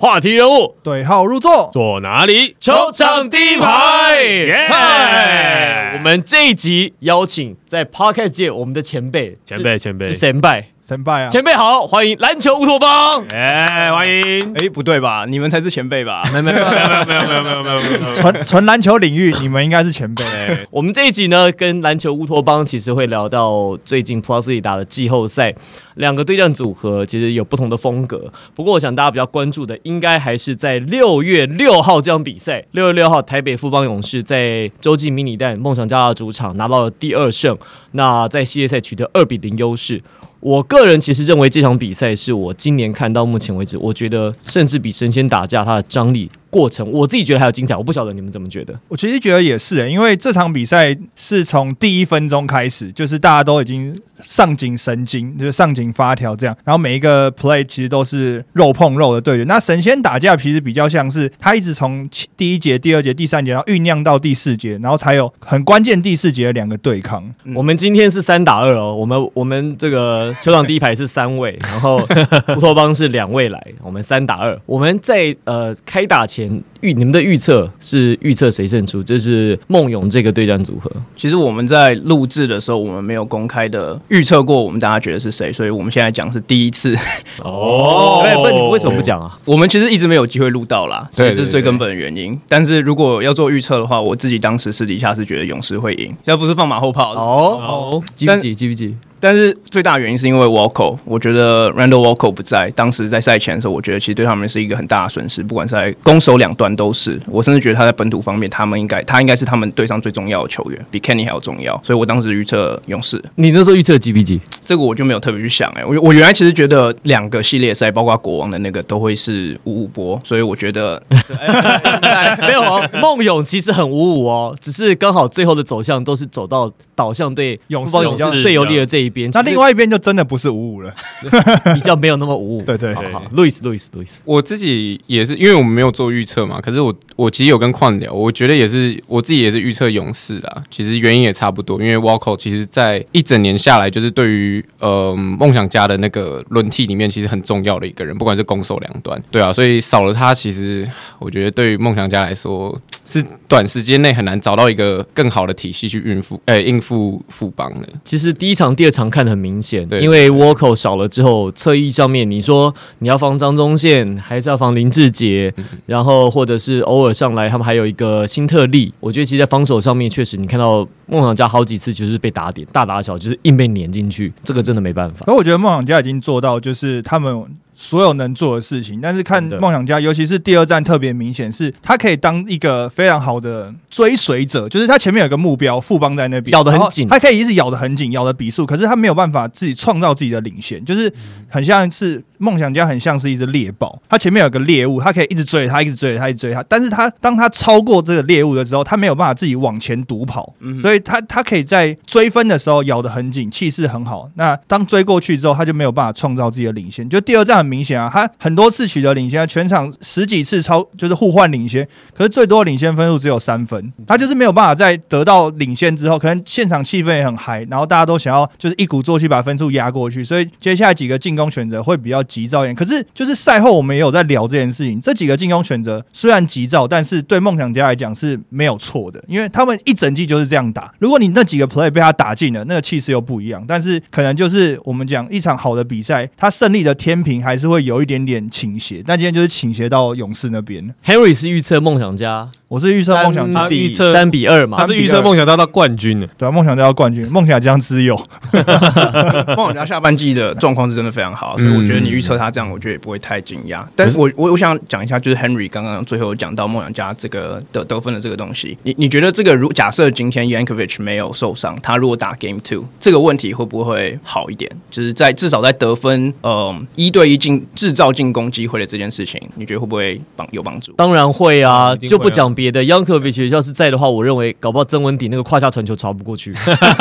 话题人物对号入座，坐哪里？球场第一排。耶！我们这一集邀请在 Podcast 界我们的前辈，前辈前辈是前辈，啊！前辈好，欢迎篮球乌托邦。哎，欢迎！哎，不对吧？你们才是前辈吧？没有没有没有没有没有没有没有没有没有，纯 纯篮球领域，你们应该是前辈。我们这一集呢，跟篮球乌托邦其实会聊到最近 Plus 里打的季后赛，两个对战组合其实有不同的风格。不过，我想大家比较关注的，应该还是在六月六号这场比赛。六月六号，台北富邦勇士在洲际迷你蛋梦想家的主场拿到了第二胜，那在系列赛取得二比零优势。我个人其实认为这场比赛是我今年看到目前为止，我觉得甚至比神仙打架它的张力过程，我自己觉得还有精彩。我不晓得你们怎么觉得？我其实觉得也是、欸，因为这场比赛是从第一分钟开始，就是大家都已经上紧神经，就是上紧发条这样，然后每一个 play 其实都是肉碰肉的对决。那神仙打架其实比较像是他一直从第一节、第二节、第三节，然后酝酿到第四节，然后才有很关键第四节的两个对抗。我们今天是三打二哦，我们我们这个球场第一排是三位，然后乌托邦是两位来，我们三打二。我们在呃开打前预你们的预测是预测谁胜出？这是梦勇这个对战组合。其实我们在录制的时候，我们没有公开的预测过我们大家觉得是谁，所以我们现在讲是第一次。哦，对，问你为什么不讲啊？我们其实一直没有机会录到啦，对这是最根本的原因。但是如果要做预测的话，我自己当时私底下是觉得勇士会赢，要不是放马后炮。哦，记不记？记不记？但是最大原因是因为 Walko，我觉得 Randall Walko 不在，当时在赛前的时候，我觉得其实对他们是一个很大的损失，不管是在攻守两端都是。我甚至觉得他在本土方面，他们应该他应该是他们队上最重要的球员，比 Kenny 还要重要。所以我当时预测勇士，你那时候预测几比几？这个我就没有特别去想哎、我我原来其实觉得两个系列赛，包括国王的那个都会是五五波，所以我觉得 没有哦，梦勇其实很五五哦，只是刚好最后的走向都是走到导向对勇士最有利的这一边。那另外一边就真的不是五五了。比较没有那么五五。对对好好，路易斯，路易斯，路易斯。我自己也是，因为我们没有做预测嘛，可是我我其实有跟矿聊，我觉得也是我自己也是预测勇士啦。其实原因也差不多，因为 Walko 其实在一整年下来，就是对于呃梦想家的那个轮替里面，其实很重要的一个人，不管是攻守两端，对啊，所以少了他，其实我觉得对于梦想家来说。是短时间内很难找到一个更好的体系去应付，呃、应付富邦的。其实第一场、第二场看得很明显，对因为 Walko 少了之后，侧翼上面你说你要防张忠宪，还是要防林志杰，然后或者是偶尔上来，他们还有一个新特利。我觉得其实，在防守上面，确实你看到梦想家好几次就是被打点，大打小就是硬被碾进去，这个真的没办法。可我觉得梦想家已经做到，就是他们所有能做的事情。但是看梦想家，尤其是第二站特别明显，是他可以当一个非常好的追随者，就是他前面有个目标，富邦在那边咬得很紧他可以一直咬得很紧，咬的笔数，可是他没有办法自己创造自己的领先，就是很像是梦想家，很像是一只猎豹，它前面有个猎物，它可以一直追着他，一直追着他，一直追着他，但是它当它超过这个猎物的时候，它没有办法自己往前独跑，所以它它可以在追分的时候咬得很紧，气势很好。那当追过去之后，它就没有办法创造自己的领先。就第二站很明显啊，它很多次取得领先，全场十几次超就是互换领先，可是最多的领先分数只有三分，它就是没有办法在得到领先之后，可能现场气氛也很嗨，然后大家都想要就是一鼓作气把分数压过去，所以接下来几个进攻选择会比较急躁一点。可是就是赛后我们也有在聊这件事情，这几个进攻选择虽然急躁，但是对梦想家来讲是没有错的，因为他们一整季就是这样打。如果你那几个 play 被他打进了，那个气势又不一样。但是可能就是我们讲一场好的比赛，他胜利的天平还是会有一点点倾斜，但今天就是倾斜到勇士那边。Henry 是预测梦想家我是预测梦想家预测三比二嘛他，是预测梦想家到冠军的，对啊，梦想家到冠军，梦想家只有 梦想家下半季的状况是真的非常好，所以我觉得你预测他这样，我觉得也不会太惊讶。但是我我我想讲一下，就是 Henry 刚刚最后讲到梦想家这个得得分的这个东西，你你觉得这个如假设今天 Yankovic 没有受伤，他如果打 Game Two，这个问题会不会好一点？就是在至少在得分，呃，一对一进制造进攻机会的这件事情，你觉得会不会帮有帮助？当然会啊就不讲别的 Yankovic 要是在的话，我认为搞不好曾文鼎那个胯下传球传不过去，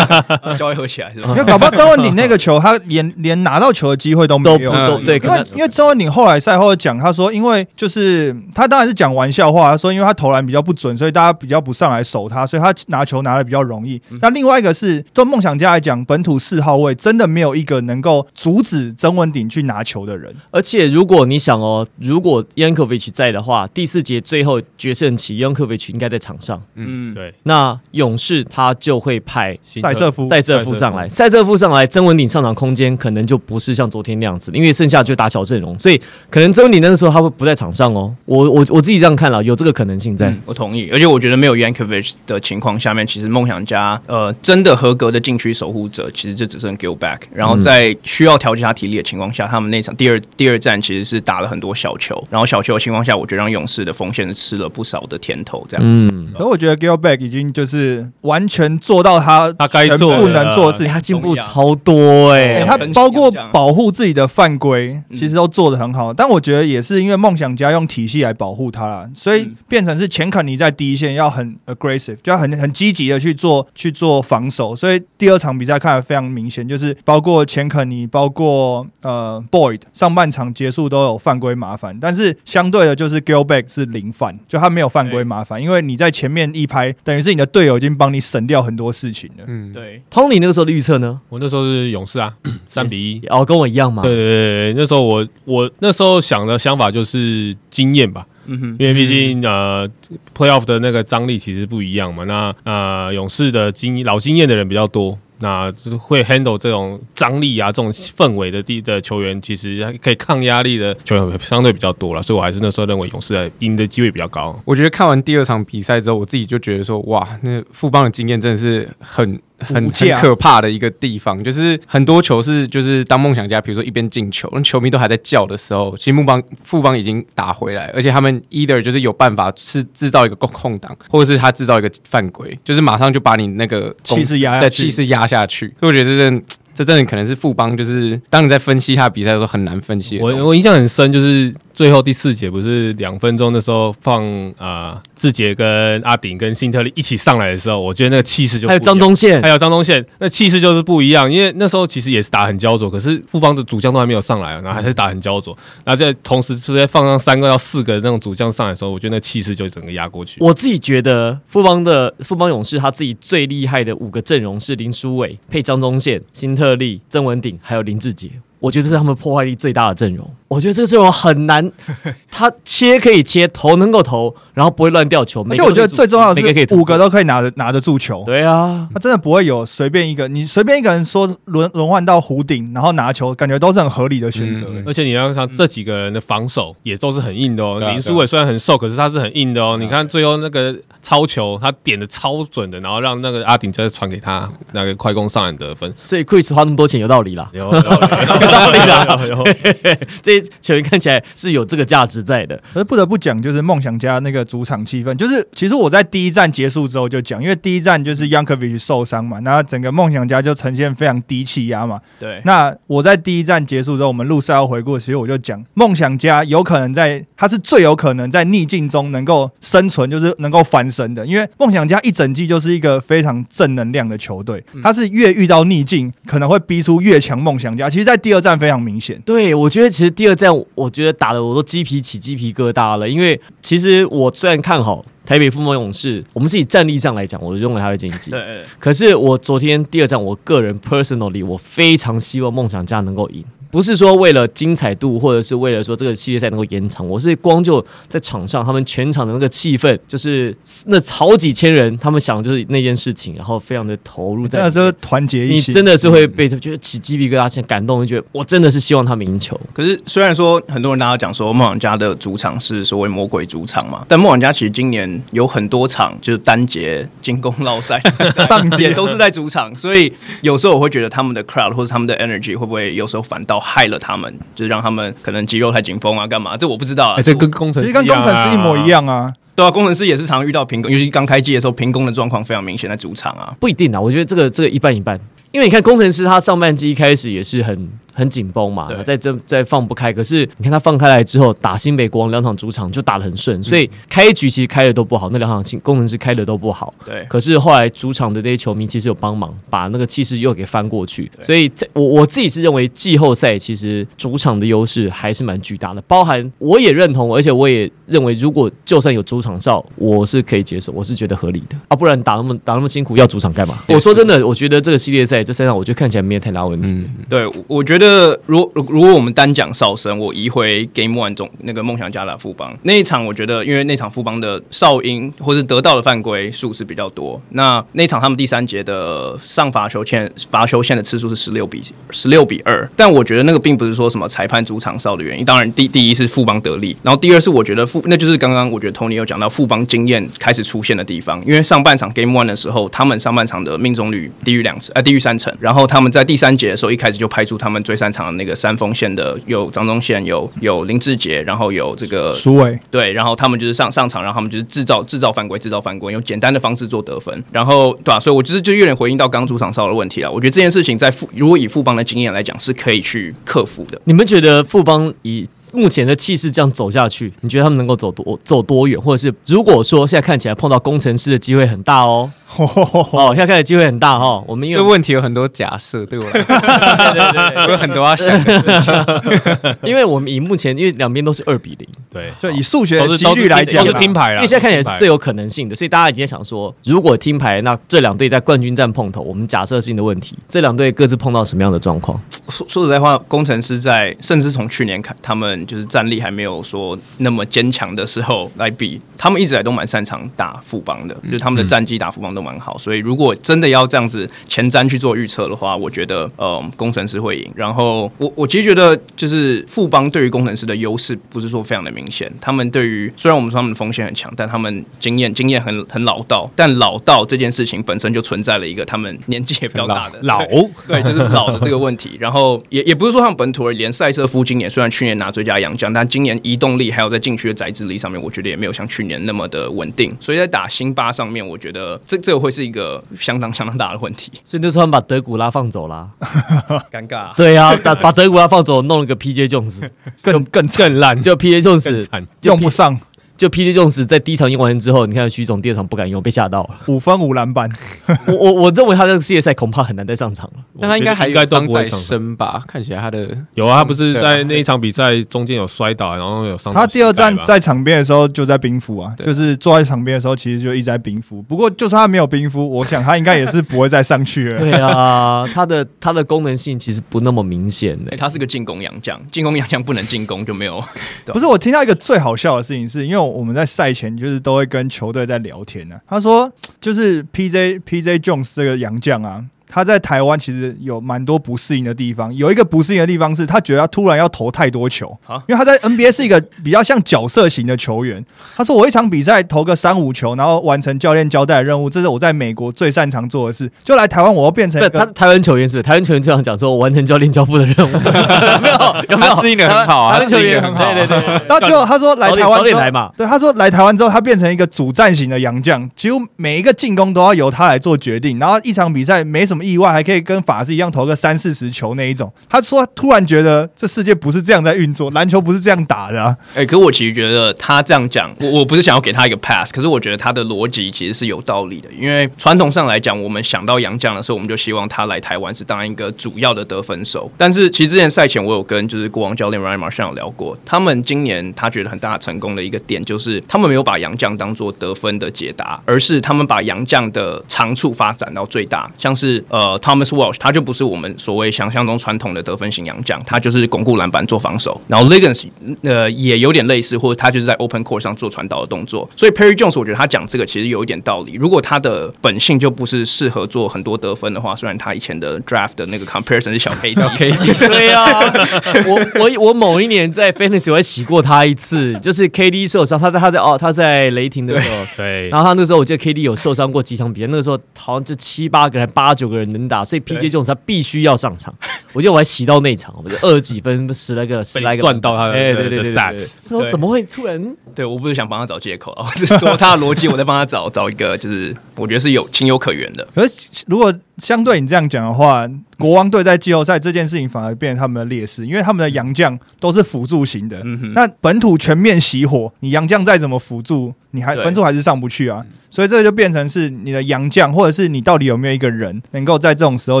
就会合起来是吧因？为搞不好曾文鼎那个球，他连连拿到球的机会都没有。都对，因为因为曾文鼎后来赛后讲，他说，因为就是他当然是讲玩笑话，他说因为他投篮比较不准，所以大家比较不上来守他，所以他拿球拿的比较容易。那另外一个是，对梦想家来讲，本土四号位真的没有一个能够阻止曾文鼎去拿球的人。而且如果你想哦，如果 Yankovic 在的话，第四节最后决胜期 Yankovic 应该在场上，嗯，对，那勇士他就会派塞瑟夫塞瑟夫上来，塞瑟夫上来，曾文鼎上场空间可能就不是像昨天那样子，因为剩下就打小阵容，所以可能曾文鼎那个时候他会不在场上哦。我我我自己这样看了，有这个可能性在。嗯，我同意。而且我觉得没有 Yankovic 的情况下面，其实梦想家呃真的合格的禁区守护者，其实就只剩 Gilback。然后在需要调节他体力的情况下，他们那场第二第二战其实是打了很多小球，然后小球的情况下，我觉得让勇士的锋线是吃了不少的甜头，这样子。嗯，可我觉得 Gilback 已经就是完全做到他他该做的部能做的事情。欸他进步超多哎、欸他包括保护自己的犯规，其实都做的很好。但我觉得也是因为梦想家用体系来保护他啦，所以嗯变成是钱肯尼在第一线要很 aggressive，就要很很积极的去做去做防守。所以第二场比赛看得非常明显，就是包括钱肯尼，包括呃 Boyd，上半场结束都有犯规麻烦，但是相对的就是 Gilback 是零犯，就他没有犯规麻烦，因为你在前面一拍，等于是你的队友已经帮你省掉很多事情了。嗯，对，Tony 那个时候的预测呢？我那时候是勇士啊，三比一。哦，跟我一样嘛。对对对对，那时候我我那时候想的想法就是经验吧，嗯哼，因为毕竟呃，playoff 的那个张力其实不一样嘛。那呃，勇士的经老经验的人比较多，那就是会 handle 这种张力啊、这种氛围的地的球员，其实可以抗压力的球员相对比较多了。所以我还是那时候认为勇士的赢的机会比较高。我觉得看完第二场比赛之后，我自己就觉得说，哇，那富邦的经验真的是很 很很可怕的一个地方，就是很多球是就是当梦想家，比如说一边进球，那球迷都还在叫的时候，其实富邦富邦已经打回来，而且他们 either 就是有办法是制造一个空空档，或者是他制造一个犯规，就是马上就把你那个气势压下去对气势压下下去。所以我觉得这真这真的可能是富邦，就是当你在分析他比赛的时候很难分析。我我印象很深，就是最后第四节不是两分钟的时候放呃志杰跟阿炳跟辛特利一起上来的时候，我觉得那个气势就还有张宗宪还，有张忠宪，那气势就是不一样。因为那时候其实也是打很焦灼，可是富邦的主将都还没有上来，然后还是打很焦灼。然后在同时直接放上三个到四个那种主将上来的时候，我觉得那气势就整个压过去。我自己觉得富邦的富邦勇士他自己最厉害的五个阵容是林书伟配张宗宪、辛特利、曾文鼎还有林志杰。我觉得这是他们破坏力最大的阵容。我觉得这个阵容很难，他切可以切，投能够投，然后不会乱掉球。而且我觉得最重要的是每个可以五个都可以拿得拿得住球。对啊，他真的不会有随便一个，你随便一个人说轮轮换到弧顶，然后拿球，感觉都是很合理的选择、而且你要看这几个人的防守也都是很硬的哦。啊林书伟虽然很瘦，可是他是很硬的哦。你看最后那个超球，他点的超准的，然后让那个阿顶再传给他那个快攻上篮得分。所以 Chris 花那么多钱有道理啦，有有有有 道理啦有有。这些球员看起来是有这个价值在的。可是不得不讲，就是梦想家那个主场气氛，就是其实我在第一站结束之后就讲，因为第一站就是 Yankovic 受伤嘛，那整个梦想家就呈现非常低气压嘛。对，那我在第一站结束之后，我们录赛后回顾，其实我就讲，梦想家有可能在，他是最有可能在逆境中能够生存，就是能够翻身的。因为梦想家一整季就是一个非常正能量的球队，他是越遇到逆境，可能会逼出越强梦想家。其实，在第二站非常明显。对，我觉得其实第二战，我觉得打的我都鸡皮起鸡皮疙瘩了，因为其实我虽然看好台北富邦勇士，我们是以战力上来讲，我认为他会晋级。可是我昨天第二战，我个人 personally 我非常希望梦想家能够赢。不是说为了精彩度，或者是为了说这个系列赛能够延长，我是光就在场上，他们全场的那个气氛，就是那好几千人，他们想就是那件事情，然后非常的投入在那时候团结一心，你真的是会被觉得起鸡皮疙瘩，先感动，就觉得我真的是希望他们赢球。可是虽然说很多人大家讲说梦想家的主场是所谓魔鬼主场嘛，但梦想家其实今年有很多场就是单节进攻绕赛，当 也都是在主场，所以有时候我会觉得他们的 crowd 或者他们的 energy 会不会有时候反倒害了他们，就是让他们可能肌肉太紧绷啊，干嘛？这我不知道啊。哎，这跟工程师其实跟工程师一模一。样啊。对啊，工程师也是常遇到平工，尤其刚开机的时候，平工的状况非常明显在主场啊。不一定啊，我觉得这个这个一半一半。因为你看工程师，他上半季一开始也是很很紧绷嘛对，再这在放不开。可是你看他放开来之后，打新北国王两场主场就打得很顺，所以开局其实开的都不好，那两场进工程师开的都不好。对，可是后来主场的这些球迷其实有帮忙，把那个气势又给翻过去。所以在我我自己是认为季后赛其实主场的优势还是蛮巨大的，包含我也认同，而且我也认为如果就算有主场哨，我是可以接受，我是觉得合理的啊，不然打那么打那么辛苦要主场干嘛？我说真的，我觉得这个系列赛这三场，我觉得看起来没有太大问题。嗯，对，我我觉得如如如果我们单讲哨声，我移回 Game One 中那个梦想家打富邦那一场，我觉得因为那场富邦的哨音或是得到的犯规数是比较多，那那场他们第三节的上罚球线罚球线的次数是十六比十六比二，但我觉得那个并不是说什么裁判主场哨的原因，当然第第一是富邦得利，然后第二是我觉得富那就是刚刚我觉得 Tony 有讲到富邦经验开始出现的地方，因为上半场 Game One 的时候，他们上半场的命中率低于两成，呃低于三成，然后他们在第三节的时候一开始就拍出他们最擅长的那个三锋线的有张宗宪，有有林志杰，然后有这个苏伟对，然后他们就是上上场，然后他们就是制造制造犯规，制造犯规，用简单的方式做得分，然后对吧、所以我就是就有点回应到刚刚主场哨的问题了。我觉得这件事情在富如果以富邦的经验来讲，是可以去克服的。你们觉得富邦以目前的气势这样走下去，你觉得他们能够走多走多远？或者是如果说现在看起来碰到工程师的机会很大哦，哦，现在看起来机会很大哈、哦。我们因为这个问题有很多假设，对我来说 对对对对有很多要想的。因为我们以目前因为两边都是二比零，对，就以数学的几率来讲啊，都是听牌啦，因为现在看起来是最有有可能性的，所以大家已经想说，如果听牌，那这两队在冠军战碰头，我们假设性的问题，这两队各自碰到什么样的状况？说说实在话，工程师在甚至从去年看，他们就是战力还没有说那么坚强的时候来比，他们一直以来都蛮擅长打副帮的，就是他们的战绩打副帮都蛮好。所以如果真的要这样子前瞻去做预测的话，我觉得呃工程师会赢。然后我我其实觉得就是富邦对于工程师的优势不是说非常的明显，他们对于虽然我们说他们的风险很强，但他们经验经验很很老道，但老道这件事情本身就存在了一个他们年纪也比较大的老 对，就是老的这个问题。然后也也不是说他们本土而已连塞瑟夫今年虽然去年拿最佳洋将，但今年移动力还有在禁区的宰制力上面，我觉得也没有像去年那么的稳定。所以在打辛巴上面，我觉得这这个会是一个相当相当大的问题，所以那时候他们把德古拉放走啦。尴尬。对呀、啊，把把德古拉放走，弄了个 PJ 种子，更更，更烂，就 PJ Jones 用不上就种子在第一场用完之后，你看徐总第二场不敢用，被吓到了。五分五篮板，我我我认为他这个世界赛恐怕很难再上场了。但他应该还应该有伤在身吧？看起来他的有啊，他不是在那一场比赛中间有摔倒，然后有伤他第二站在场边的时候就在冰敷啊，对就是坐在场边的时候，其实就一直在冰敷。不过就算他没有冰敷，我想他应该也是不会再上去了。对啊，他的他的功能性其实不那么明显的、哎，他是个进攻洋将，进攻洋将不能进攻就没有。不是我听到一个最好笑的事情是，因为我们在赛前就是都会跟球队在聊天呢、他说，就是 PJ PJ Jones 这个洋将啊，他在台湾其实有蛮多不适应的地方。有一个不适应的地方是他觉得他突然要投太多球啊，因为他在 NBA 是一个比较像角色型的球员。他说我一场比赛投个三五球，然后完成教练交代的任务，这是我在美国最擅长做的事。就来台湾，我要变成，一个他台湾球员是不是？台湾球员经常讲说，我完成教练交付的任务，没有有没有？他适应的很好啊台湾球员很好啊对对对。然后结果他说来台湾之后点来嘛对，他说来台湾之后，他变成一个主战型的洋将，几乎每一个进攻都要由他来做决定。然后一场比赛没什么意外，还可以跟法师一样投个三四十球那一种。他说他突然觉得这世界不是这样在运作，篮球不是这样打的、啊。哎、可我其实觉得他这样讲，我我不是想要给他一个 pass，可是我觉得他的逻辑其实是有道理的。因为传统上来讲，我们想到杨绛的时候，我们就希望他来台湾是当一个主要的得分手。但是其实之前赛前我有跟就是国王教练 Ryan Marshall 有聊过，他们今年他觉得很大成功的一个点就是他们没有把杨绛当做得分的解答，而是他们把杨绛的长处发展到最大。像是呃 Thomas Walsh，他就不是我们所谓想象中传统的得分型洋将，他就是巩固篮板做防守。然后 Liggins 呃也有点类似，或者他就是在 open court 上做传导的动作。所以 Perry Jones 我觉得他讲这个其实有一点道理。如果他的本性就不是适合做很多得分的话，虽然他以前的 draft 的那个 comparison 是小 K 小 K，对啊、我我我某一年在 Fantasy 我还洗过他一次，就是 KD 受伤，他在他在哦他在雷霆的时候。对，然后他那时候我记得 KD 有受伤过几场比赛，那个时候好像就七八个还、八九个人能打，所以 PJ 这种他必须要上场。我记得我还洗到那场，我就二十几分、十来个、十来个赚到他的哎，对对对对 stats 对。我说怎么会突然？对我不是想帮他找借口啊，我只是说他的逻辑，我在帮他找找一个就是我觉得是有情有可原的。可是如果相对你这样讲的话，国王队在季后赛这件事情反而变成他们的劣势，因为他们的洋将都是辅助型的。嗯哼，那本土全面熄火，你洋将再怎么辅助，你还分数还是上不去啊。所以这个就变成是你的洋将，或者是你到底有没有一个人能够在这种时候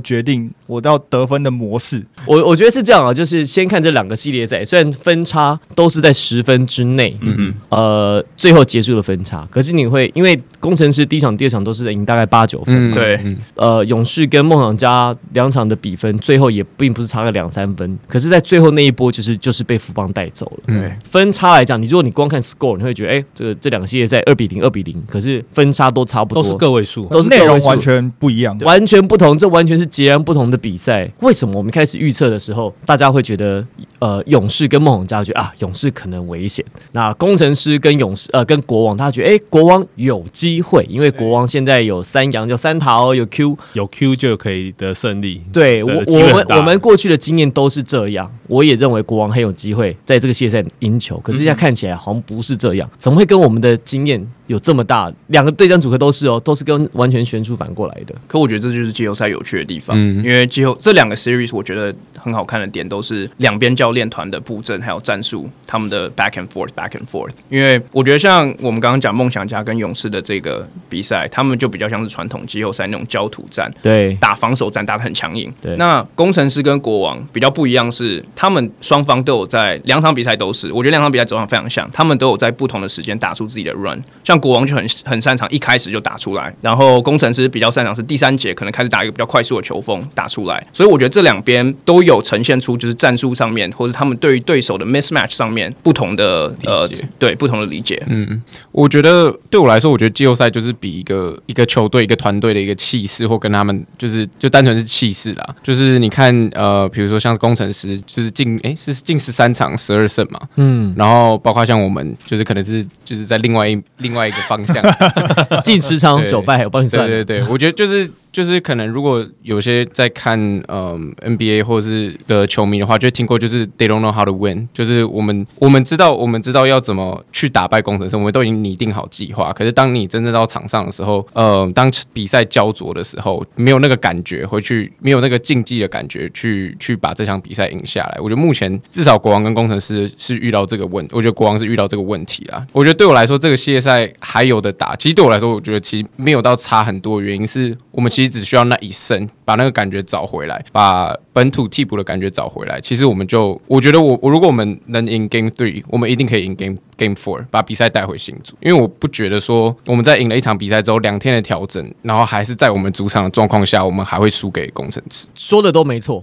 决定我到得分的模式。我我觉得是这样啊，就是先看这两个系列赛，虽然分差都是在十分之内，嗯嗯，呃，最后结束了分差，可是你会因为工程师第一场、第二场都是赢大概八九分嘛，嗯对嗯呃，勇士跟梦想家两场的比分最后也并不是差个两三分，可是，在最后那一波就是就是被福邦带走了。嗯分差来讲，你如果你光看 score，你会觉得，哎、这个这两个系列赛二比零、二比零，可是分差都差不多，都是个位数。都是内容完全不一样。完全不同，这完全是截然不同的比赛。为什么我们开始预测的时候，大家会觉得，呃，勇士跟梦想家觉得啊，勇士可能危险。那工程师跟勇士，呃，跟国王，他觉得，哎、国王有机会，因为国王现在有三羊，有三桃，有 Q。有 Q 就可以得胜利。对我，我们我们过去的经验都是这样。我也认为国王很有机会在这个系列赛赢球，可是现在看起来好像不是这样，怎么会跟我们的经验有这么大？两个对战组合都是哦，都是跟完全悬殊反过来的。可我觉得这就是季后赛有趣的地方，嗯因为季后这两个 series 我觉得很好看的点都是两边教练团的布阵还有战术，他们的 back and forth back and forth。因为我觉得像我们刚刚讲梦想家跟勇士的这个比赛，他们就比较像是传统季后赛那种焦土战，对，打防守战打得很强硬。对那工程师跟国王比较不一样是，他们双方都有在两场比赛都是，我觉得两场比赛走向非常像，他们都有在不同的时间打出自己的 run。像国王就很很擅长一开始就打出来，然后工程师比较擅长是第三节可能开始打一个比较快速的球风打出来。所以我觉得这两边都有呈现出就是战术上面或者他们对于对手的 mismatch 上面不同的呃对不同的理解。嗯，我觉得对我来说，我觉得季后赛就是比一个一个球队、一个团队的一个气势，或跟他们就是就单纯是气势啦。就是你看，呃，比如说像工程师，就是进诶是进十三场十二胜嘛，嗯，然后包括像我们，就是可能是就是在另外一另外一个方向，进十场对九败，我帮你算。对对对，我觉得就是就是可能如果有些在看嗯、NBA 或者是的球迷的话，就听过就是 they don't know how to win，就是我们我们知道我们知道要怎么去打败工程师，我们都已经拟定好计划。可是当你真正到场上的时候，呃，当比赛焦灼的时候，没有那个感觉回去，没有那个竞技的感觉去去把这场比赛赢下来。我觉得目前至少国王跟工程师是遇到这个问，我觉得国王是遇到这个问题啦。我觉得对我来说，这个系列赛还有的打。其实对我来说，我觉得其实没有到差很多，原因是我们其实只需要那一胜，把那个感觉找回来，把本土替补的感觉找回来。其实我们就，我觉得我我如果我们能赢 Game Three，我们一定可以赢 Game Game Four，把比赛带回新组。因为我不觉得说我们在赢了一场比赛之后，两天的调整，然后还是在我们主场的状况下，我们还会输给工程师。说的都没错，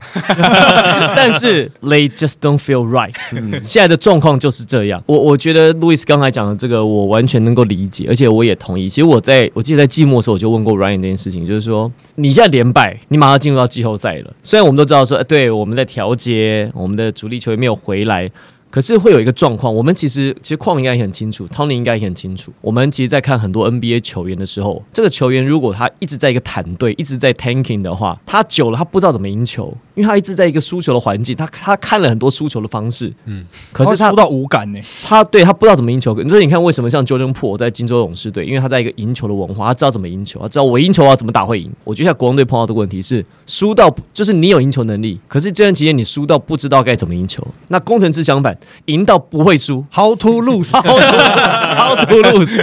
但是 they just don't feel right。现在的状况就是这样。我我觉得路易斯刚才讲的这个，我完全能够理解，而且我也同意。其实我在我记得在季末的时候，我就问过 Ryan 这件事情，就是就说你现在连败，你马上进入到季后赛了。虽然我们都知道说，呃对我们在调节，我们的主力球员没有回来。可是会有一个状况，我们其实其实矿应该也很清楚，Tony 应该也很清楚。我们其实，在看很多 NBA 球员的时候，这个球员如果他一直在一个坦队，一直在 tanking 的话，他久了他不知道怎么赢球，因为他一直在一个输球的环境，他他看了很多输球的方式，嗯，可是他他输到无感呢、他对他不知道怎么赢球。所以你看，为什么像 Jordan p o o 在金州勇士队，因为他在一个赢球的文化，他知道怎么赢球，他知道我赢球啊怎么打会赢。我觉得像国王队碰到的问题是，输到就是你有赢球能力，可是这段期间你输到不知道该怎么赢球。那工程师相反，赢到不会输 How to lose？，how to lose，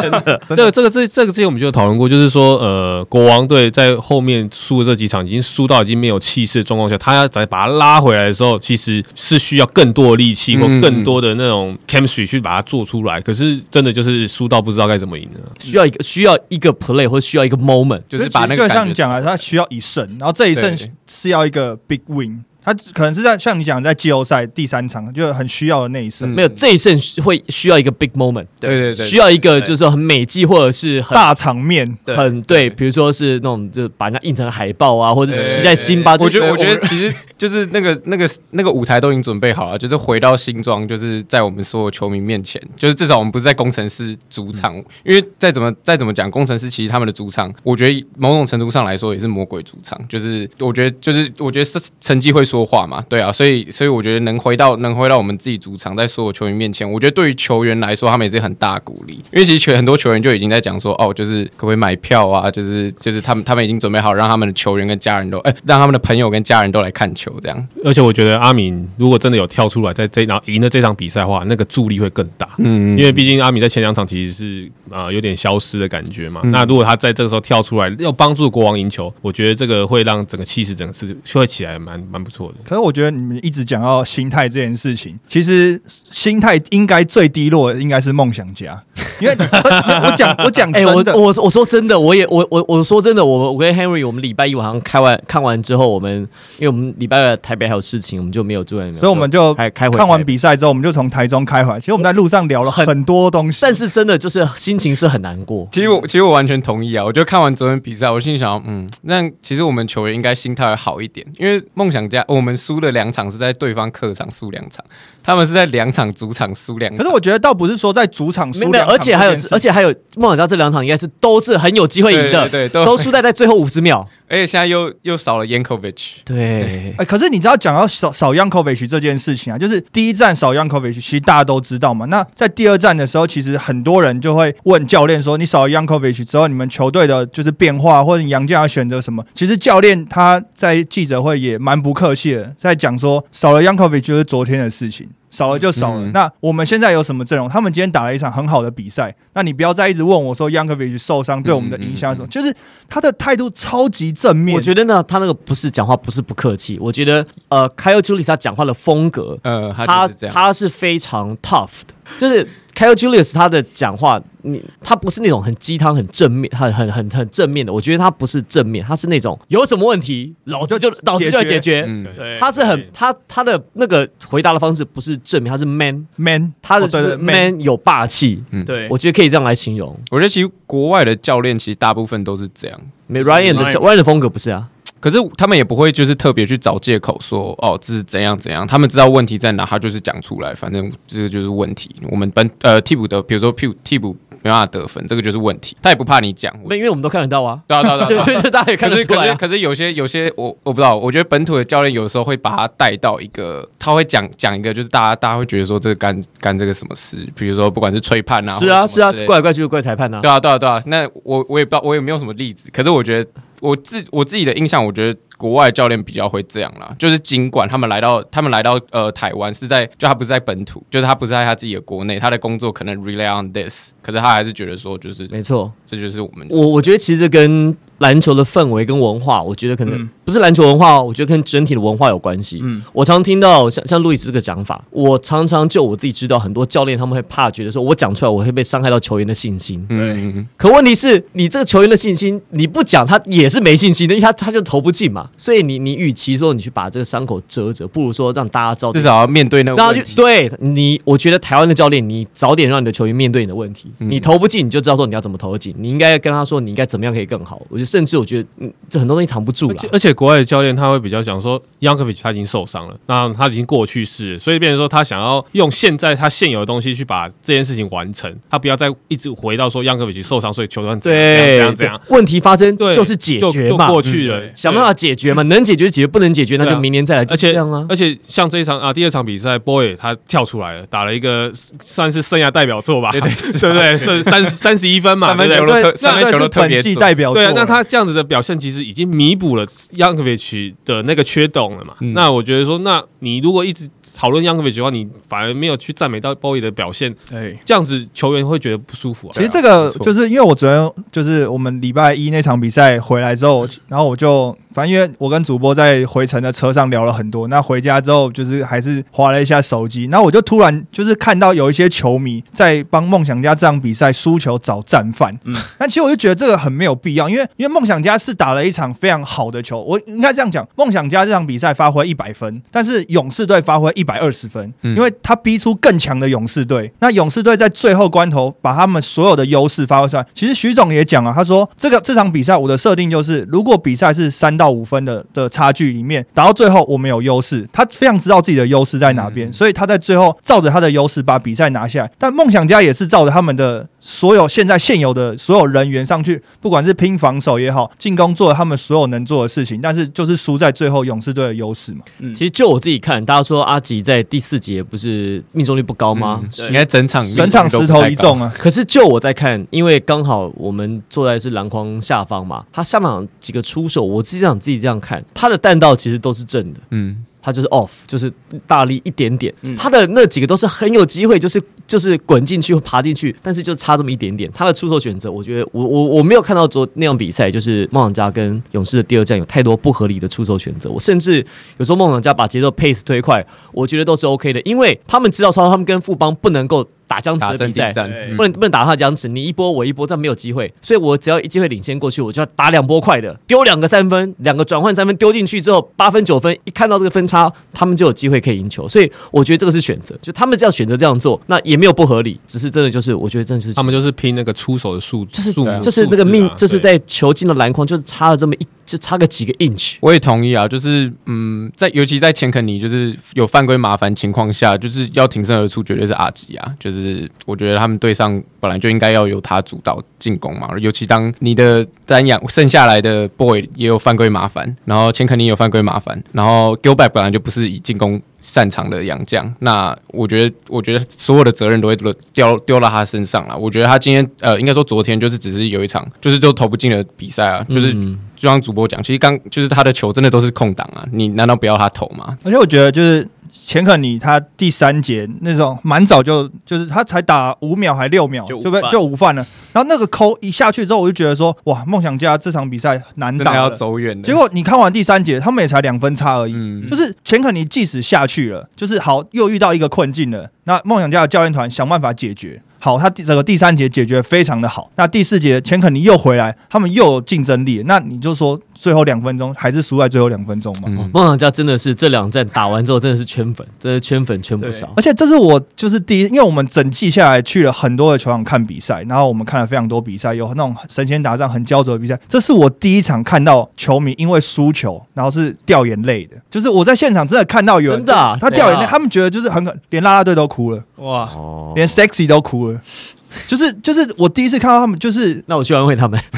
真的。这个这个这这个之前我们就有讨论过，就是说，呃，国王队在后面输的这几场已经输到已经没有气势的状况下，他要再把它拉回来的时候，其实是需要更多的力气或嗯更多的那种 chemistry 去把它做出来。可是真的就是输到不知道该怎么赢了。需要一个需要一个 play 或需要一个 moment。就是把那就个像你讲啊，他需要一胜，然后这一胜是要一个 big win。他可能是在像你讲在季后赛第三场就很需要的那一胜，嗯没有这一胜会需要一个 big moment，对对对，需要一个就是说很美记或者是很大场面。对很对，比如说是那种就把人家印成海报啊，或者骑在辛巴。我觉得，我觉得得其实就是那个、那个、那个舞台都已经准备好了，就是回到新庄，就是在我们所有球迷面前，就是至少我们不是在工程师主场，因为再怎么再怎么讲，工程师其实他们的主场，我觉得某种程度上来说也是魔鬼主场，就是我觉得就是我觉得是成绩会说说话嘛，对啊，所以所以我觉得能回到能回到我们自己主场，在所有球员面前，我觉得对于球员来说，他们也是很大鼓励，因为其实球很多球员就已经在讲说，哦，就是可不可以买票啊，就是就是他们他们已经准备好让他们的球员跟家人都，哎、让他们的朋友跟家人都来看球，这样，而且我觉得阿敏如果真的有跳出来，在这然后赢了这场比赛的话，那个助力会更大。嗯因为毕竟阿敏在前两场其实是呃有点消失的感觉嘛。那如果他在这个时候跳出来，要帮助国王赢球，我觉得这个会让整个气势整个是会起来蛮蛮不错的。可是我觉得你们一直讲到心态这件事情，其实心态应该最低落的应该是梦想家，因为我 讲我讲哎、我真的，我我说真的，我也我我我说真的，我我跟 Henry，我们礼拜一晚上开完看完之后，我们因为我们礼拜二台北还有事情，我们就没有住在那边，所以我们就开开回看完比赛之后，我们就从台中开回来。其实我们在路上聊了很多东西，但是真的就是心情是很难过。其实我其实我完全同意啊！我就看完昨天比赛，我心里想，嗯，那其实我们球员应该心态会好一点，因为梦想家我我们输了两场是在对方客场输两场，他们是在两场主场输两场。可是我觉得倒不是说在主场输两场而且还有而且还有梦想家这两场应该是都是很有机会赢的，对对对都都输在在最后五十秒。而且现在又又少了 Yankovic，对，哎、可是你知道讲到少少 Yankovic 这件事情啊，就是第一站少 Yankovic，其实大家都知道嘛。那在第二站的时候，其实很多人就会问教练说：“你少了 Yankovic 之后，你们球队的就是变化，或者你杨将要选择什么？”其实教练他在记者会也蛮不客气的，在讲说少了 Yankovic 就是昨天的事情。少了就少了。嗯那我们现在有什么阵容？他们今天打了一场很好的比赛。那你不要再一直问我说 Yankovic 受伤对我们的影响是什么？就是他的态度超级正面。我觉得呢，他那个不是讲话，不是不客气。我觉得呃 k y l e Julius 他讲话的风格，呃，他他就是这样。他是非常 tough 的，就是 Kyle Julius 他的讲话，你他不是那种很鸡汤、很正面、很很很很正面的。我觉得他不是正面，他是那种有什么问题，老子就老子就要解决。嗯，对他是很他他的那个回答的方式不是正面，他是 man，man，他的就是 man 有霸气。嗯对，我觉得可以这样来形容。我觉得其实国外的教练其实大部分都是这样，没 Ryan 的 Ryan 的风格不是啊，可是他们也不会就是特别去找借口说哦这是怎样怎样，他们知道问题在哪，他就是讲出来，反正这个就是问题。我们本呃替补的，比如说替补替补没办法得分，这个就是问题，他也不怕你讲。没因为我们都看得到啊。对啊对啊对啊对 大家也看得出来啊。可是可是有些有些我我不知道，我觉得本土的教练有时候会把他带到一个，他会讲讲一个，就是大家大家会觉得说这个干干这个什么事，比如说不管是吹判啊，是啊是啊，怪来怪去就怪裁判啊。对啊对啊对啊，那我我也不知道我也没有什么例子，可是我觉得我自我自己的印象，我觉得国外教练比较会这样啦，就是尽管他们来到他们来到呃台湾是在就他不是在本土，就是他不是在他自己的国内，他的工作可能 rely on this，可是他还是觉得说就是没错，这就是我们我我觉得其实跟篮球的氛围跟文化，我觉得可能嗯不是篮球文化，我觉得跟整体的文化有关系。嗯我常听到像像路易斯这个讲法，我常常就我自己知道，很多教练他们会怕，觉得说我讲出来我会被伤害到球员的信心。嗯嗯可问题是你这个球员的信心，你不讲他也是没信心的，因为他他就投不进嘛。所以你你与其说你去把这个伤口遮着，不如说让大家知道至少要面对那个问题。对你，我觉得台湾的教练，你早点让你的球员面对你的问题，嗯你投不进，你就知道说你要怎么投得进，你应该跟他说你应该怎么样可以更好。我觉得甚至我觉得，嗯，这很多东西藏不住了而且。国外的教练他会比较讲说 y a n k o v i c 他已经受伤了，那他已经过去式了，所以变成说他想要用现在他现有的东西去把这件事情完成，他不要再一直回到说 y a n k o v i c 受伤，所以球团怎样怎，样怎样问题发生对，就是解就就决嘛，过去了，想办法解决嘛，能解决解决，不能解决那就明年再来，就而且这样啊。而且像这一场啊，第二场比赛，Boy 他跳出来了，打了一个算是生涯代表作吧，对对 对不对？是三三十一分嘛，三分球都特三分球这是都特别代表作对啊，那他这样子的表现其实已经弥补了 Youngovich 的那个缺洞了嘛。嗯那我觉得说，那你如果一直讨论 Youngovich 的话，你反而没有去赞美到 Boy 的表现，对，这样子球员会觉得不舒服啊。其实这个就是因为我昨天就是我们礼拜一那场比赛回来之后，然后我就反正因为我跟主播在回程的车上聊了很多，那回家之后就是还是划了一下手机，然后我就突然就是看到有一些球迷在帮梦想家这场比赛输球找战犯，嗯，但其实我就觉得这个很没有必要，因为因为梦想家是打了一场非常好的球，我应该这样讲，梦想家这场比赛发挥一百分，但是勇士队发挥一百二十分，嗯。因为他逼出更强的勇士队，那勇士队在最后关头把他们所有的优势发挥出来。其实徐总也讲了，他说这个这场比赛我的设定就是，如果比赛是三到五分的的差距里面，打到最后我们有优势，他非常知道自己的优势在哪边，所以他在最后照着他的优势把比赛拿下来。但梦想家也是照着他们的所有现在现有的所有人员上去，不管是拼防守也好，进攻做了他们所有能做的事情，但是就是输在最后勇士队的优势嘛。其实就我自己看，大家说阿吉在第四节不是命中率不高吗？应该整场整场十投一中啊，可是就我在看，因为刚好我们坐在是篮筐下方嘛，他下半场几个出手，我自己想自己这样看，他的弹道其实都是正的，嗯，他就是 off，就是大力一点点，嗯他的那几个都是很有机会，就是就是滚进去爬进去，但是就差这么一点点。他的出手选择，我觉得我我我没有看到昨那样比赛，就是梦想家跟勇士的第二战有太多不合理的出手选择。我甚至有时候梦想家把节奏 pace 推快，我觉得都是 OK 的，因为他们知道说他们跟富邦不能够打僵持的比赛。不能不能打他僵持，你一波我一波，这样没有机会。所以我只要一机会领先过去，我就要打两波快的，丢两个三分，两个转换三分丢进去之后，八分九分，一看到这个分差，他们就有机会可以赢球。所以我觉得这个是选择，就他们这样选择这样做，那也没有不合理，只是真的就是我觉得真的是他们就是拼那个出手的数，就是就是那个命，就是。在球进了篮筐，就是差了这么一，就差个几个 inch。我也同意啊，就是嗯，在尤其在钱肯尼就是有犯规麻烦情况下，就是要挺身而出，绝对是阿吉啊。就是是我觉得他们队上本来就应该要由他主导进攻嘛，尤其当你的单阳剩下来的 boy 也有犯规麻烦，然后钱肯尼有犯规麻烦，然后 Gilbert 本来就不是以进攻擅长的洋将，那我觉得我觉得所有的责任都会丢丢丢到他身上了。我觉得他今天呃，应该说昨天就是只是有一场就是就投不进的比赛啊，就是。就像主播讲，其实刚就是他的球真的都是空档啊，你难道不要他投吗？而且我觉得就是钱肯尼他第三节那种蛮早就就是他才打五秒还六秒，对不对？就午饭了。然后那个扣一下去之后，我就觉得说哇，梦想家这场比赛难打了。走远。结果你看完第三节，他们也才两分差而已。嗯，就是钱肯尼即使下去了，就是好又遇到一个困境了。那梦想家的教练团想办法解决。好，他第整个第三节解决非常的好。那第四节钱肯尼又回来，他们又有竞争力。那你就说最后两分钟还是输在最后两分钟嘛？嗯梦想家真的是这两战打完之后，真的是圈粉，真的圈粉圈不少。而且这是我就是第一，因为我们整季下来去了很多的球场看比赛，然后我们看了非常多比赛，有那种神仙打仗很焦灼的比赛。这是我第一场看到球迷因为输球，然后是掉眼泪的。就是我在现场真的看到有人真的啊他掉眼泪，啊他们觉得就是很可，连啦啦队都哭了，哇，哦，连 sexy 都哭了。就是就是我第一次看到他们，就是那我去安慰他们。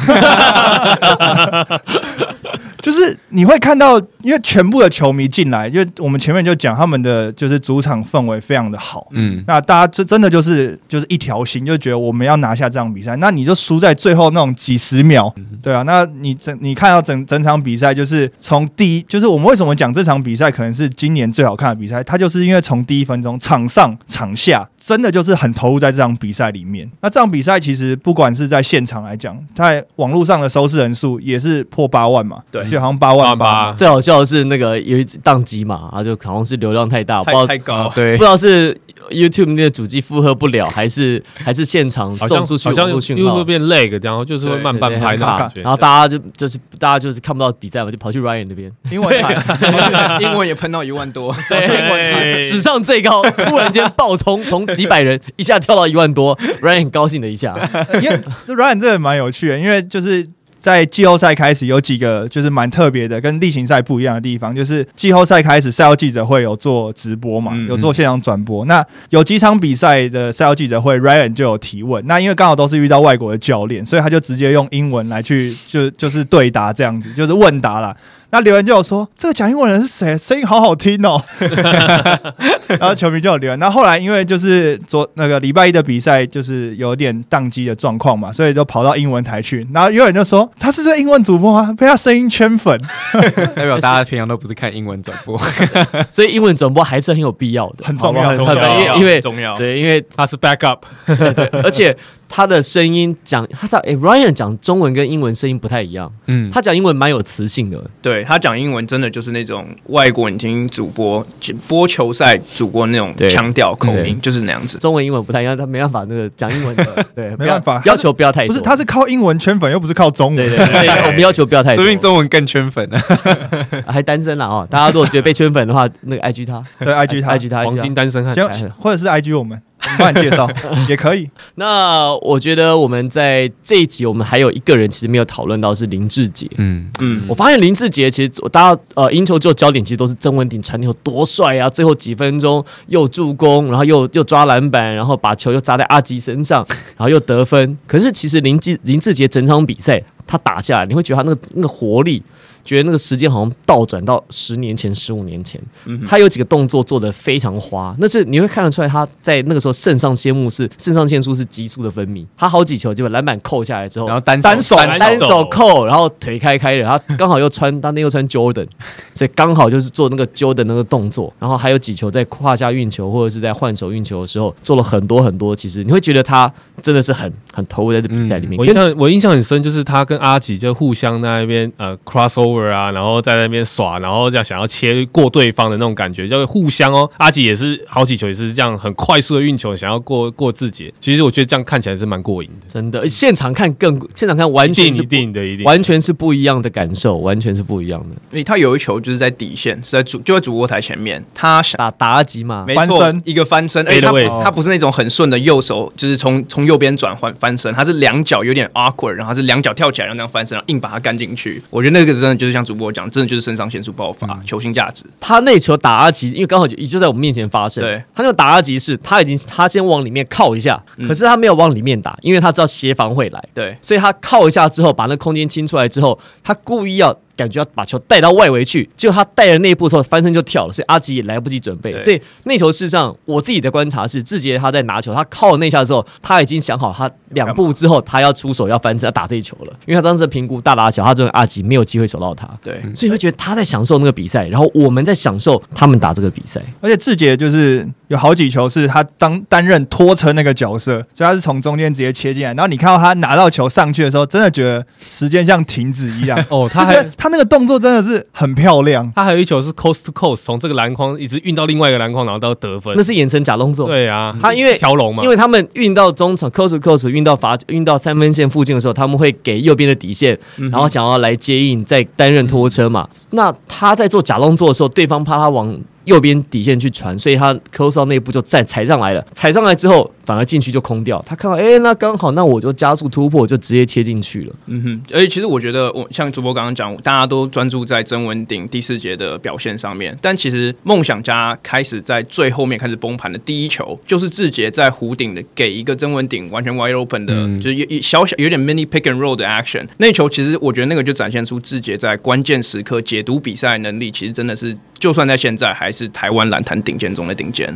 就是你会看到，因为全部的球迷进来，因为我们前面就讲他们的就是主场氛围非常的好，嗯，那大家这真的就是就是一条心，就觉得我们要拿下这场比赛。那你就输在最后那种几十秒，对啊。那你整你看到整整场比赛，就是从第一，就是我们为什么讲这场比赛可能是今年最好看的比赛，它就是因为从第一分钟场上场下真的就是很投入在这场比赛里面。那这场比赛其实不管是在现场来讲，在网络上的收视人数也是破八万嘛，对就好像八万八八。最好笑的是那个有一次宕机嘛，啊，就好像是流量太大，不知道太太高啊，对不知，道是 YouTube 那个主机负荷不了，还是还是现场送出去好像网络讯号又会。变 lag，然后就是会对慢半拍对对的感觉。然后大家就就是大家就是看不到比赛嘛，就跑去 Ryan 那边，英文台，英文也喷到一万多，对，史上最高，突然间爆冲，从几百人一下跳到一万多，Ryan 很高兴了一下。因为 Ryan 这个蛮有趣的，因为就是。在季后赛开始有几个就是蛮特别的，跟例行赛不一样的地方，就是季后赛开始赛后记者会有做直播嘛，嗯有做现场转播。那有几场比赛的赛后记者会，Ryan 就有提问。那因为刚好都是遇到外国的教练，所以他就直接用英文来去就就是对答这样子，就是问答啦。那留言就有说这个讲英文的人是谁？声音好好听哦。然后球迷就有留言。那后来因为就是昨那个礼拜一的比赛就是有点宕机的状况嘛，所以就跑到英文台去。然后有人就说他是这英文主播吗？被他声音圈粉。代表大家平常都不是看英文转播，所以英文转播还是很有必要的，很重要很重要因为因为重要，对，因为他是 backup，而且他的声音讲，他在诶 Ryan 讲中文跟英文声音不太一样，嗯，他讲英文蛮有磁性的。对他讲英文真的就是那种外国你听主播播球赛主播那种对腔调口音，就是那样子。中文、英文不太一样，他没办法那个讲英文的，对，不要办法要求不要太多。不是，他是靠英文圈粉，又不是靠中文。对对对，对我们要求不要太多说不，定中文更圈粉呢。还单身了哦。大家如果觉得被圈粉的话，那个 IG 他对，IG 他，IG 他，黄金单身汉。或者是 IG 我们。我们帮你介绍 也可以。那我觉得我们在这一集，我们还有一个人其实没有讨论到是林志杰。嗯，嗯我发现林志杰其实大家呃，赢球之后焦点其实都是曾文鼎传球多帅啊，最后几分钟又助攻，然后又又抓篮板，然后把球又砸在阿吉身上，然后又得分。可是其实林志林志杰整场比赛他打下来，你会觉得他那个那个活力。觉得那个时间好像倒转到十年前、十五年前，他有几个动作做的非常花，那是你会看得出来他在那个时候肾上腺素是肾上腺素是急速的分泌，他好几球就把篮板扣下来之后，然后单单手单手。扣，然后腿开开的，他刚好又穿当天又穿 Jordan，所以刚好就是做那个 Jordan 那个动作，然后还有几球在胯下运球或者是在换手运球的时候做了很多很多，其实你会觉得他真的是很很投入在这比赛里面。我印象我印象很深，就是他跟阿吉就互相在那边呃 crossover 啊，然后在那边耍，然后这样想要切过对方的那种感觉，就互相哦。阿吉也是好几球也是这样很快速的运球，想要过过自己。其实我觉得这样看起来是蛮过瘾的，真的现场看更现场看完一定一全是不定的一定。完全是不一样的感受，完全是不一样的。因为他有一球就是在底线，是在主就在主播台前面，他想。打打阿吉嘛，没错翻身，一个翻身，而且他不他不是那种很顺的右手，就是从从右边转换翻身，他是两脚有点 awkward，然后他是两脚跳起来，然后这样翻身，然后硬把它干进去。我觉得那个真的就是像主播讲，真的就是肾上腺素爆发，球星价值。他那球打阿吉，因为刚好就就在我们面前发生。对，他那个打阿吉是他已经他先往里面靠一下，可是他没有往里面打，因为他知道协防会来，对，所以他靠一下之后，把那空间清出来之后，他故意要。感觉要把球带到外围去，结果他带了那一步之后翻身就跳了，所以阿吉也来不及准备。所以那球事实上，我自己的观察是，志杰他在拿球，他靠了那下之后，他已经想好他两步之后他要出手要翻身要打这一球了，因为他当时评估大打小，他认为阿吉没有机会守到他。对，所以会觉得他在享受那个比赛，然后我们在享受他们打这个比赛。而且志杰就是有好几球是他当担任拖车那个角色，所以他是从中间直接切进来，然后你看到他拿到球上去的时候，真的觉得时间像停止一样。哦，他还他那个动作真的是很漂亮。他还有一球是 coast to coast，从这个篮筐一直运到另外一个篮筐，然后到得分。那是眼神假动作。，对啊，他因为条龙嘛，因为他们运到中场 close to close 运到罚运到三分线附近的时候，他们会给右边的底线，然后想要来接应，再担任拖车嘛。那他在做假动作的时候，对方怕他往右边底线去传，所以他 close 到内部就再踩上来了。踩上来之后，反而进去就空掉。他看到，哎、那刚好，那我就加速突破，就直接切进去了。嗯哼，而且其实我觉得，我像主播刚刚讲，大家都专注在曾文鼎第四节的表现上面，但其实梦想家开始在最后面开始崩盘的第一球，就是志杰在弧顶的给一个曾文鼎完全 wide open 的，就是有有小小有点 mini pick and roll 的 action。那球其实我觉得那个就展现出志杰在关键时刻解读比赛能力，其实真的是就算在现在还是台湾篮坛顶尖中的顶尖。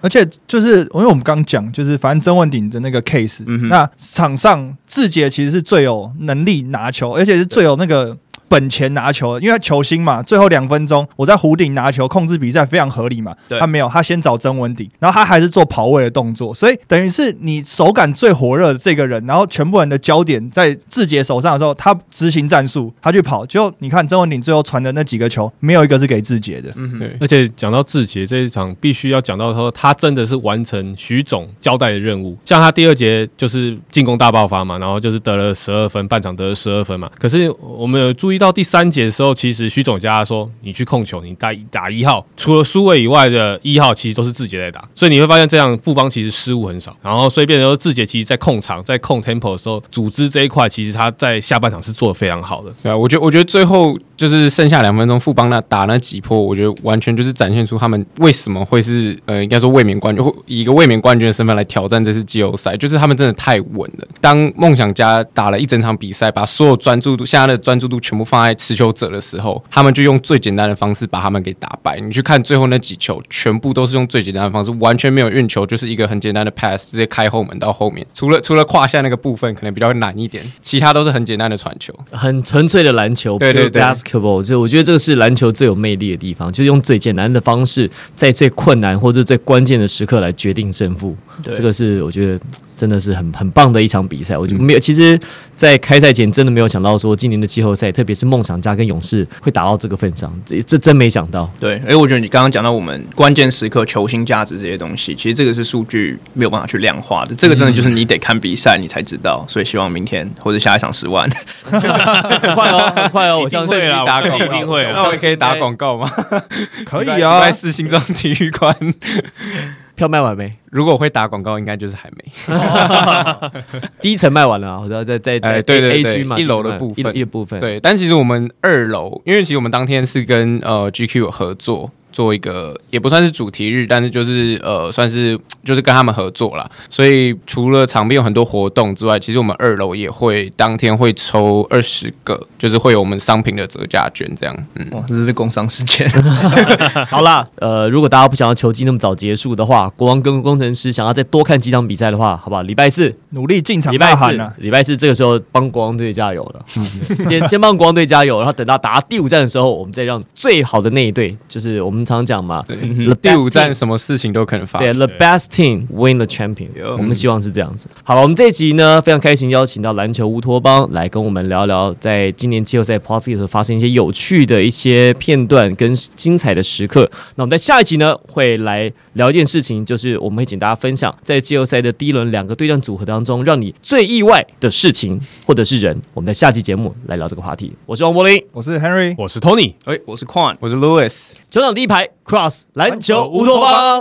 而且就是因为我们刚讲，就是反正曾文鼎的那个 case，、嗯那场上志杰其实是最有能力拿球，而且是最有那个。本钱拿球，因为他球星嘛，最后两分钟我在弧顶拿球控制比赛非常合理嘛。对他没有，他先找曾文鼎，然后他还是做跑位的动作，所以等于是你手感最火热的这个人，然后全部人的焦点在志杰手上的时候，他执行战术，他去跑，就你看曾文鼎最后传的那几个球，没有一个是给志杰的。嗯，对，而且讲到志杰这一场，必须要讲到说，他真的是完成徐总交代的任务。像他第二节就是进攻大爆发嘛，然后就是得了十二分，半场得了十二分嘛。可是我们有注意到第三节的时候，其实徐总家说，你去控球，你打打一号，除了苏伟以外的一号，其实都是志杰在打。所以你会发现这样富邦其实失误很少，然后所以变成说志杰其实在控场，在控 tempo 的时候，组织这一块其实他在下半场是做的非常好的。对啊，我觉得我觉得最后就是剩下两分钟，富邦那打那几波，我觉得完全就是展现出他们为什么会是呃，应该说卫冕冠军，或以一个卫冕冠军的身份来挑战这次季后赛，就是他们真的太稳了。当梦想家打了一整场比赛，把所有专注度、现在的专注度全部放在持球者的时候，他们就用最简单的方式把他们给打败。你去看最后那几球，全部都是用最简单的方式，完全没有运球，就是一个很简单的 pass，直接开后门到后面。除了除了胯下那个部分可能比较难一点，其他都是很简单的传球。很纯粹的篮球，对对对 basketball，所以我觉得这个是篮球最有魅力的地方，就是用最简单的方式，在最困难或者最关键的时刻来决定胜负。对这个是我觉得真的是很很棒的一场比赛。我就没有，其实，在开赛前真的没有想到说今年的季后赛，特别是梦想家跟勇士会打到这个份上，这这真没想到。对，哎我觉得你刚刚讲到我们关键时刻球星价值这些东西，其实这个是数据没有办法去量化的，这个真的就是你得看比赛你才知道。所以希望明天或者下一场十万，很 快哦，很快哦，我相信会啦打广告一定会啊那我可以打广告吗？可以在啊，四星庄体育馆。票卖完没？如果我会打广告，应该就是还没。第一层卖完了啊，我知道在在在哎对对 A 对区嘛，一楼的部分一一部分。对，但其实我们二楼，因为其实我们当天是跟呃 GQ 有合作。做一个也不算是主题日，但是就是呃，算是就是跟他们合作啦。所以除了场边有很多活动之外，其实我们二楼也会当天会抽二十个，就是会有我们商品的折价券这样。嗯，哇，这是工商时间。好啦，呃，如果大家不想要球季那么早结束的话，国王跟工程师想要再多看几场比赛的话，好不好？礼拜四，努力进场礼拜四礼拜四这个时候帮国王队加油了。先先帮国王队加油，然后等到打第五站的时候，我们再让最好的那一队，就是我们常讲嘛第五站什么事情都可能发对。，The best team win the champion。我们希望是这样子。好了，我们这一集呢非常开心邀请到篮球乌托邦来跟我们聊聊，在今年季后赛 Plus 的时候发生一些有趣的一些片段跟精彩的时刻。那我们在下一集呢会来聊一件事情，就是我们会请大家分享在季后赛的第一轮两个对战组合当中，让你最意外的事情或者是人。我们在下期节目来聊这个话题。我是王柏林，我是 Henry，我是 Tony。哎，我是 Quan。我是 Louis。球场第一排 Cross 篮球乌托邦。